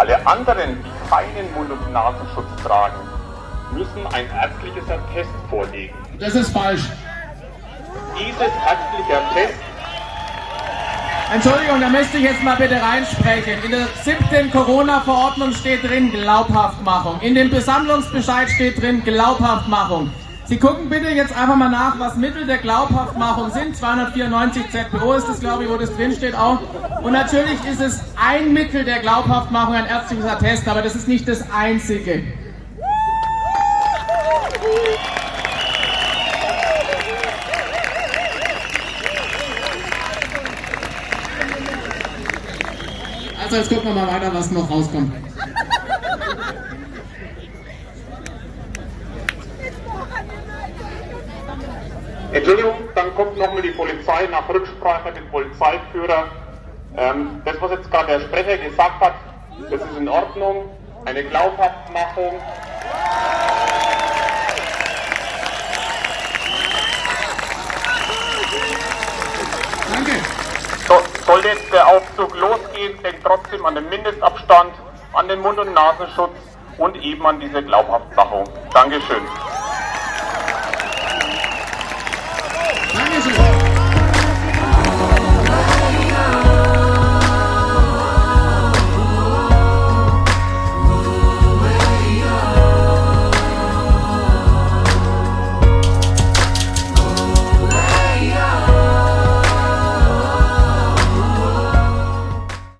Alle anderen, die keinen Mund- und Nasenschutz tragen, müssen ein ärztliches Attest vorlegen. Das ist falsch. Dieses ärztliche Attest Entschuldigung, da müsste ich jetzt mal bitte reinsprechen. In der siebten Corona-Verordnung steht drin Glaubhaftmachung. In dem Besammlungsbescheid steht drin Glaubhaftmachung. Sie gucken bitte jetzt einfach mal nach, was Mittel der Glaubhaftmachung sind. 294 ZPO ist das, glaube ich, wo das drin steht auch. Und natürlich ist es ein Mittel der Glaubhaftmachung ein ärztliches Attest, aber das ist nicht das einzige. Also jetzt gucken wir mal weiter, was noch rauskommt. Entschuldigung, dann kommt nochmal die Polizei nach Rücksprache mit dem Polizeiführer. Ähm, das, was jetzt gerade der Sprecher gesagt hat, das ist in Ordnung. Eine Glaubhaftmachung. Danke. So, sollte jetzt der Aufzug losgehen, denkt trotzdem an den Mindestabstand, an den Mund- und Nasenschutz und eben an diese Glaubhaftmachung. Dankeschön.